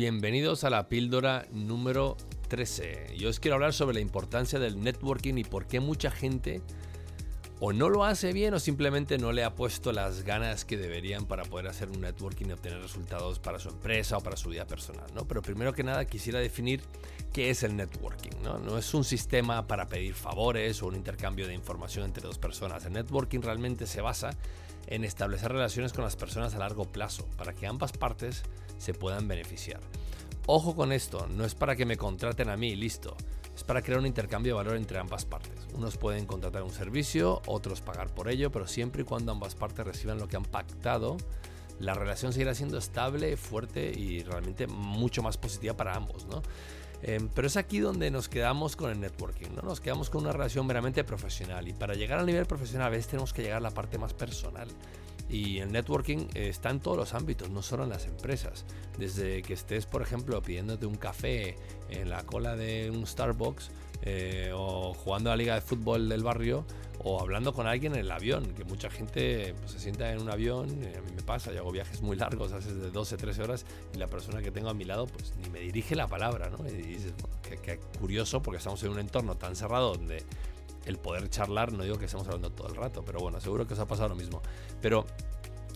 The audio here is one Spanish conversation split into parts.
bienvenidos a la píldora número 13. Yo os quiero hablar sobre la importancia del networking y por qué mucha gente o no lo hace bien o simplemente no le ha puesto las ganas que deberían para poder hacer un networking y obtener resultados para su empresa o para su vida personal. ¿no? Pero primero que nada quisiera definir qué es el networking. ¿no? es un sistema para pedir favores o un intercambio de información entre dos personas. El networking realmente se basa en establecer relaciones con las personas a largo plazo para que ambas partes se puedan beneficiar. Ojo con esto, no es para que me contraten a mí, listo. Es para crear un intercambio de valor entre ambas partes. Unos pueden contratar un servicio, otros pagar por ello, pero siempre y cuando ambas partes reciban lo que han pactado, la relación seguirá siendo estable, fuerte y realmente mucho más positiva para ambos, ¿no? Em, pero es aquí donde nos quedamos con el networking, ¿no? Nos quedamos con una relación meramente profesional y para llegar al nivel profesional a veces tenemos que llegar a la parte más personal. Y el networking está en todos los ámbitos, no solo en las empresas. Desde que estés, por ejemplo, pidiéndote un café en la cola de un Starbucks eh, o jugando a la liga de fútbol del barrio o hablando con alguien en el avión, que mucha gente pues, se sienta en un avión, eh, a mí me pasa, yo hago viajes muy largos, hace de 12, 13 horas, y la persona que tengo a mi lado pues ni me dirige la palabra, ¿no? Y dices, qué curioso porque estamos en un entorno tan cerrado donde el poder charlar, no digo que estemos hablando todo el rato, pero bueno, seguro que os ha pasado lo mismo. Pero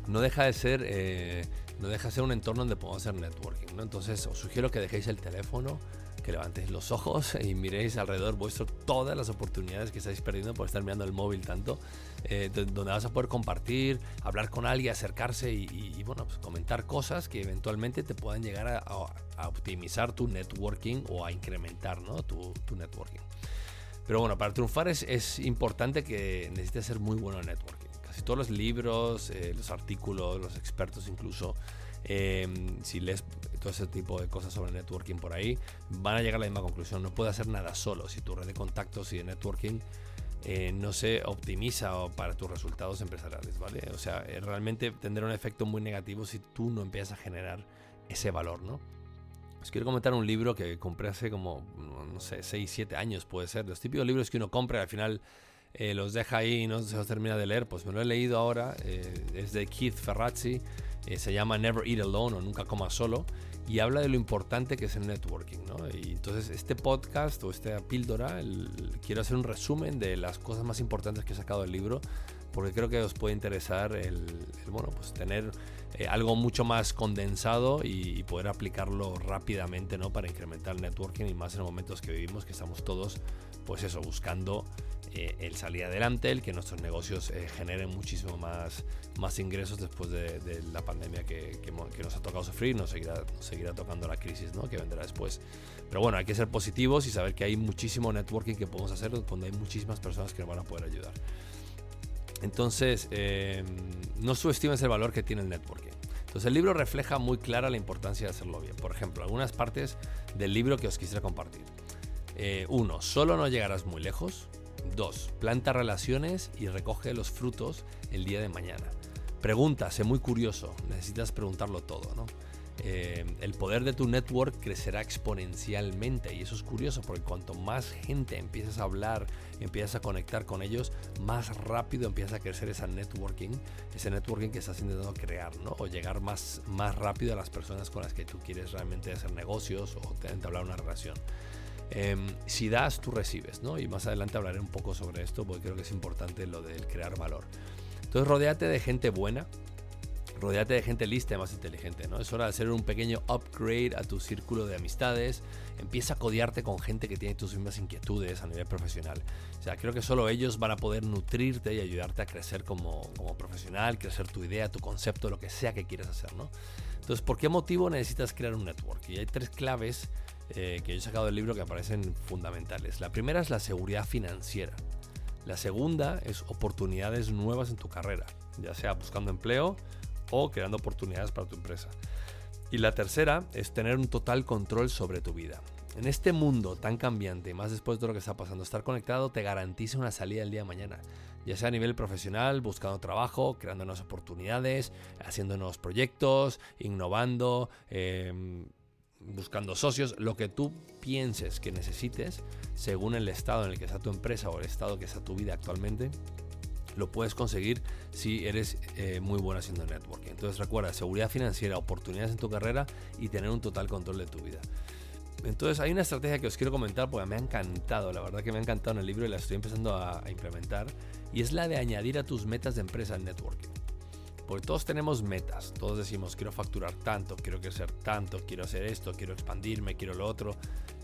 no deja de ser, eh, no deja de ser un entorno donde podemos hacer networking, ¿no? Entonces os sugiero que dejéis el teléfono, que levantéis los ojos y miréis alrededor vuestro todas las oportunidades que estáis perdiendo por estar mirando el móvil tanto, eh, donde vas a poder compartir, hablar con alguien, acercarse y, bueno, pues comentar cosas que eventualmente te puedan llegar a, optimizar tu networking o a incrementar ¿no? tu, tu networking. Pero bueno, para triunfar es, importante que necesites ser muy bueno en networking. Casi todos los libros, eh, los artículos, los expertos incluso, em, si lees todo ese tipo de cosas sobre networking por ahí, van a llegar a la misma conclusión. No puedes hacer nada solo. Si tu red de contactos y de networking eh, no se optimiza para tus resultados empresariales, ¿vale? O sea, eh, realmente tendrá un efecto muy negativo si tú no empiezas a generar ese valor, ¿no? Os quiero comentar un libro que compré hace como, no sé, 6, 7 años puede ser. Los típicos libros que uno compra y al final eh, los deja ahí y no se los termina de leer. Pues me lo he leído ahora. Eh, es de Keith Ferrazzi. Eh, se llama Never Eat Alone o Nunca Coma Solo. Y habla de lo importante que es el networking. ¿no? Y entonces este podcast o esta píldora, quiero hacer un resumen de las cosas más importantes que he sacado del libro porque creo que os puede interesar el, bueno, pues tener eh, algo mucho más condensado y, poder aplicarlo rápidamente ¿no? para incrementar el networking y más en los momentos que vivimos que estamos todos pues eso buscando eh, el salir adelante el que nuestros negocios eh, generen muchísimo más, más ingresos después de, la pandemia que, que, nos ha tocado sufrir nos seguirá, seguirá tocando la crisis ¿no? que vendrá después pero bueno hay que ser positivos y saber que hay muchísimo networking que podemos hacer donde hay muchísimas personas que nos van a poder ayudar entonces, em, no subestimes el valor que tiene el networking. Entonces, el libro refleja muy clara la importancia de hacerlo bien. Por ejemplo, algunas partes del libro que os quisiera compartir. Eh, uno, solo no llegarás muy lejos. Dos, planta relaciones y recoge los frutos el día de mañana. Pregunta, sé muy curioso, necesitas preguntarlo todo, ¿no? Eh, el poder de tu network crecerá exponencialmente y eso es curioso porque cuanto más gente empiezas a hablar, empiezas a conectar con ellos, más rápido empieza a crecer esa networking, ese networking que estás intentando crear, ¿no? O llegar más, más rápido a las personas con las que tú quieres realmente hacer negocios o entablar una relación. Em, si das, tú recibes, ¿no? Y más adelante hablaré un poco sobre esto porque creo que es importante lo del crear valor. Entonces, rodeate de gente buena, Rodeate de gente lista y más inteligente, ¿no? Es hora de hacer un pequeño upgrade a tu círculo de amistades. Empieza a codiarte con gente que tiene tus mismas inquietudes a nivel profesional. O sea, creo que solo ellos van a poder nutrirte y ayudarte a crecer como, como profesional, crecer tu idea, tu concepto, lo que sea que quieras hacer, ¿no? Entonces, ¿por qué motivo necesitas crear un network? Y hay tres claves eh, que yo he sacado del libro que aparecen fundamentales. La primera es la seguridad financiera. La segunda es oportunidades nuevas en tu carrera, ya sea buscando empleo o creando oportunidades para tu empresa. Y la tercera es tener un total control sobre tu vida. En este mundo tan cambiante, más después de lo que está pasando, estar conectado te garantiza una salida el día de mañana, ya sea a nivel profesional, buscando trabajo, creando nuevas oportunidades, haciendo nuevos proyectos, innovando, em, buscando socios, lo que tú pienses que necesites, según el estado en el que está tu empresa o el estado que está tu vida actualmente, lo puedes conseguir si eres eh, muy bueno haciendo networking. Entonces recuerda, seguridad financiera, oportunidades en tu carrera y tener un total control de tu vida. Entonces hay una estrategia que os quiero comentar porque me ha encantado, la verdad que me ha encantado en el libro y la estoy empezando a, implementar y es la de añadir a tus metas de empresa el networking. Porque todos tenemos metas, todos decimos quiero facturar tanto, quiero crecer tanto, quiero hacer esto, quiero expandirme, quiero lo otro,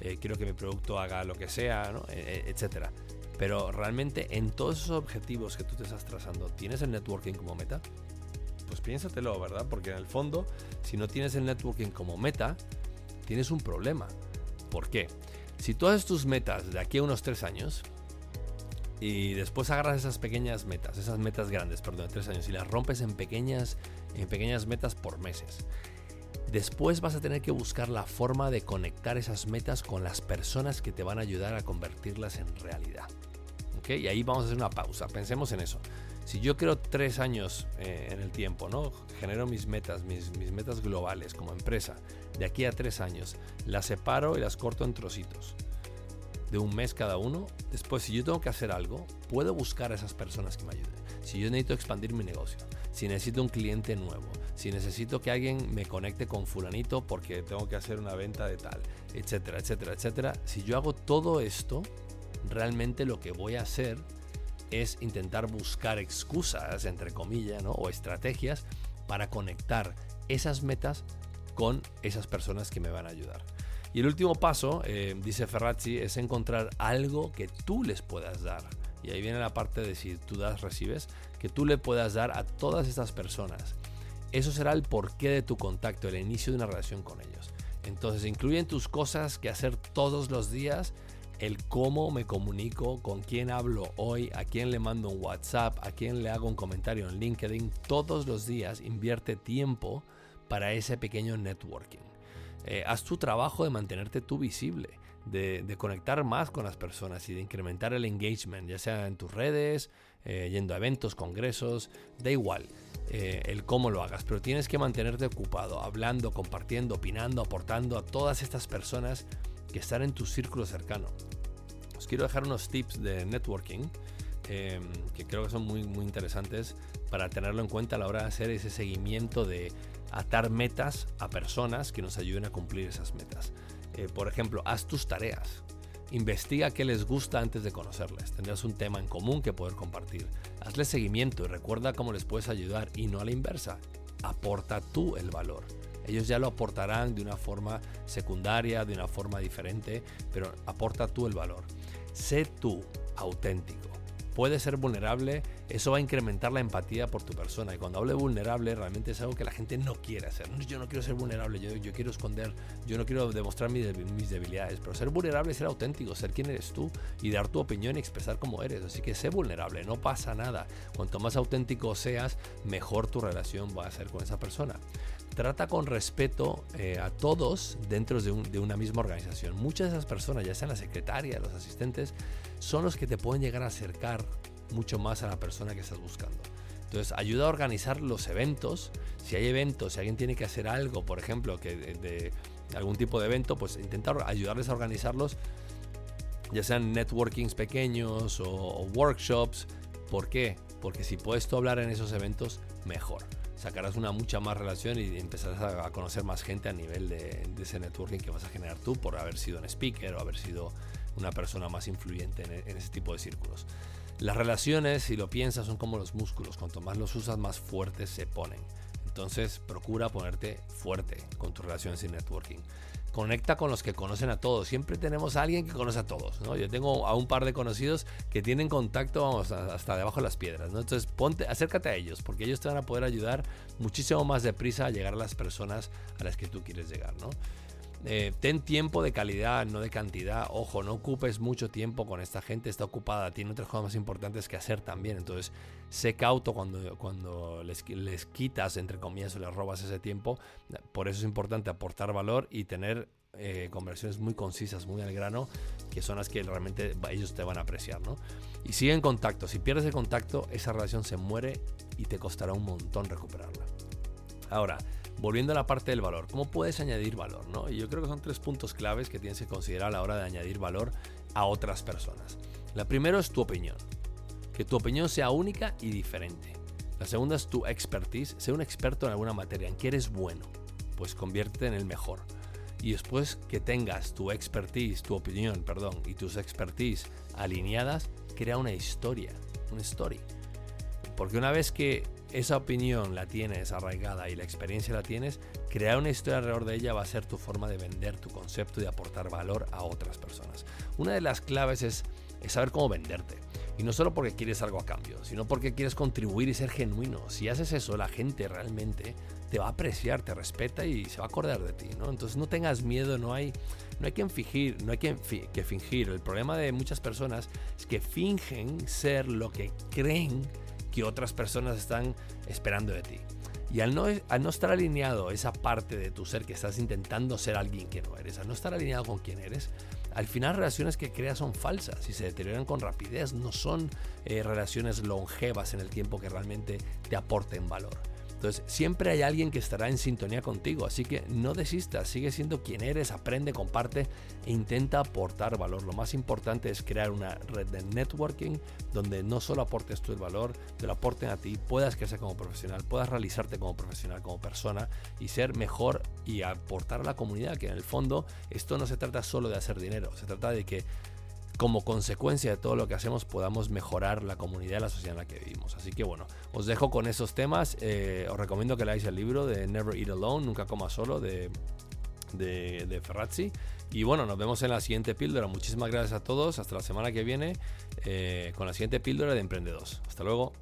eh, quiero que mi producto haga lo que sea, ¿no? E, e, etcétera. Pero realmente en todos esos objetivos que tú te estás trazando, ¿tienes el networking como meta? Pues piénsatelo, ¿verdad? Porque en el fondo, si no tienes el networking como meta, tienes un problema. ¿Por qué? Si todas tus metas de aquí a unos tres años y después agarras esas pequeñas metas, esas metas grandes, perdón, de tres años, y las rompes en pequeñas, en pequeñas metas por meses. Después vas a tener que buscar la forma de conectar esas metas con las personas que te van a ayudar a convertirlas en realidad. Y ahí vamos a hacer una pausa. Pensemos en eso. Si yo quiero tres años eh, en el tiempo, ¿no? Genero mis metas, mis, mis metas globales como empresa. De aquí a tres años, las separo y las corto en trocitos de un mes cada uno. Después, si yo tengo que hacer algo, puedo buscar a esas personas que me ayuden. Si yo necesito expandir mi negocio, si necesito un cliente nuevo, si necesito que alguien me conecte con fulanito porque tengo que hacer una venta de tal, etcétera, etcétera, etcétera. Si yo hago todo esto, realmente lo que voy a hacer es intentar buscar excusas, entre comillas, o estrategias para conectar esas metas con esas personas que me van a ayudar. Y el último paso, eh, dice Ferrazzi, es encontrar algo que tú les puedas dar. Y ahí viene la parte de si tú das, recibes, que tú le puedas dar a todas estas personas. Eso será el porqué de tu contacto, el inicio de una relación con ellos. Entonces incluyen tus cosas que hacer todos los días, el cómo me comunico, con quién hablo hoy, a quién le mando un WhatsApp, a quién le hago un comentario en LinkedIn. Todos los días invierte tiempo para ese pequeño networking. Eh, haz tu trabajo de mantenerte tú visible, de, conectar más con las personas y de incrementar el engagement, ya sea en tus redes, eh, yendo a eventos, congresos, da igual eh, el cómo lo hagas, pero tienes que mantenerte ocupado, hablando, compartiendo, opinando, aportando a todas estas personas que están en tu círculo cercano. Os quiero dejar unos tips de networking em, que creo que son muy, muy interesantes para tenerlo en cuenta a la hora de hacer ese seguimiento de atar metas a personas que nos ayuden a cumplir esas metas. Eh, por ejemplo, haz tus tareas. Investiga qué les gusta antes de conocerles. Tendrás un tema en común que poder compartir. Hazle seguimiento y recuerda cómo les puedes ayudar y no a la inversa. Aporta tú el valor. Ellos ya lo aportarán de una forma secundaria, de una forma diferente, pero aporta tú el valor. Sé tú auténtico puedes ser vulnerable, eso va a incrementar la empatía por tu persona. Y cuando hablo de vulnerable, realmente es algo que la gente no quiere hacer. Yo no quiero ser vulnerable, yo, yo quiero esconder, yo no quiero demostrar mis, debilidades. Pero ser vulnerable es ser auténtico, ser quien eres tú y dar tu opinión y expresar cómo eres. Así que sé vulnerable, no pasa nada. Cuanto más auténtico seas, mejor tu relación va a ser con esa persona trata con respeto eh, a todos dentro de, de, una misma organización. Muchas de esas personas, ya sean la secretaria, los asistentes, son los que te pueden llegar a acercar mucho más a la persona que estás buscando. Entonces, ayuda a organizar los eventos. Si hay eventos, si alguien tiene que hacer algo, por ejemplo, que de, algún tipo de evento, pues intenta ayudarles a organizarlos, ya sean networkings pequeños o, o workshops. ¿Por qué? Porque si puedes tú hablar en esos eventos, mejor sacarás una mucha más relación y empezarás a, conocer más gente a nivel de, ese networking que vas a generar tú por haber sido un speaker o haber sido una persona más influyente en, ese tipo de círculos. Las relaciones, si lo piensas, son como los músculos. Cuanto más los usas, más fuertes se ponen. Entonces, procura ponerte fuerte con tus relaciones y networking conecta con los que conocen a todos. Siempre tenemos a alguien que conoce a todos. ¿no? Yo tengo a un par de conocidos que tienen contacto vamos, hasta debajo de las piedras. ¿no? Entonces ponte, acércate a ellos porque ellos te van a poder ayudar muchísimo más deprisa a llegar a las personas a las que tú quieres llegar. ¿no? Eh, ten tiempo de calidad, no de cantidad. Ojo, no ocupes mucho tiempo con esta gente, está ocupada, tiene otras cosas más importantes que hacer también. Entonces, sé cauto cuando, cuando les, les quitas, entre comillas, o les robas ese tiempo. Por eso es importante aportar valor y tener eh, conversiones muy concisas, muy al grano, que son las que realmente ellos te van a apreciar. ¿no? Y sigue en contacto. Si pierdes el contacto, esa relación se muere y te costará un montón recuperarla. Ahora, volviendo a la parte del valor, ¿cómo puedes añadir valor? ¿no? Y yo creo que son tres puntos claves que tienes que considerar a la hora de añadir valor a otras personas. La primera es tu opinión. que tu opinión sea única y diferente. La segunda es tu expertise, sé un experto en alguna materia, en qué eres bueno, pues conviértete en el mejor. Y después que tengas tu expertise, tu opinión, perdón, y tus expertise alineadas, crea una historia, una story. Porque una vez que esa opinión la tienes arraigada y la experiencia la tienes, crear una historia alrededor de ella va a ser tu forma de vender tu concepto y de aportar valor a otras personas. Una de las claves es, saber cómo venderte. Y no solo porque quieres algo a cambio, sino porque quieres contribuir y ser genuino. Si haces eso, la gente realmente te va a apreciar, te respeta y se va a acordar de ti, ¿no? Entonces no tengas miedo, no hay, no hay que fingir, no hay que, que fingir. El problema de muchas personas es que fingen ser lo que creen que otras personas están esperando de ti. Y al no, al no estar alineado esa parte de tu ser que estás intentando ser alguien que no eres, al no estar alineado con quien eres, al final relaciones que creas son falsas y se deterioran con rapidez, no son eh, relaciones longevas en el tiempo que realmente te aporten valor. Entonces, siempre hay alguien que estará en sintonía contigo, así que no desistas, sigue siendo quien eres, aprende, comparte e intenta aportar valor. Lo más importante es crear una red de networking donde no solo aportes tú el valor, te lo aporten a ti, puedas crecer como profesional, puedas realizarte como profesional, como persona y ser mejor y aportar a la comunidad, que en el fondo esto no se trata solo de hacer dinero, se trata de que como consecuencia de todo lo que hacemos podamos mejorar la comunidad la sociedad en la que vivimos. Así que bueno, os dejo con esos temas. Eh, os recomiendo que leáis el libro de Never Eat Alone, Nunca Coma Solo, de, Ferrazzi. Y bueno, nos vemos en la siguiente píldora. Muchísimas gracias a todos. Hasta la semana que viene eh, con la siguiente píldora de Emprendedores. Hasta luego.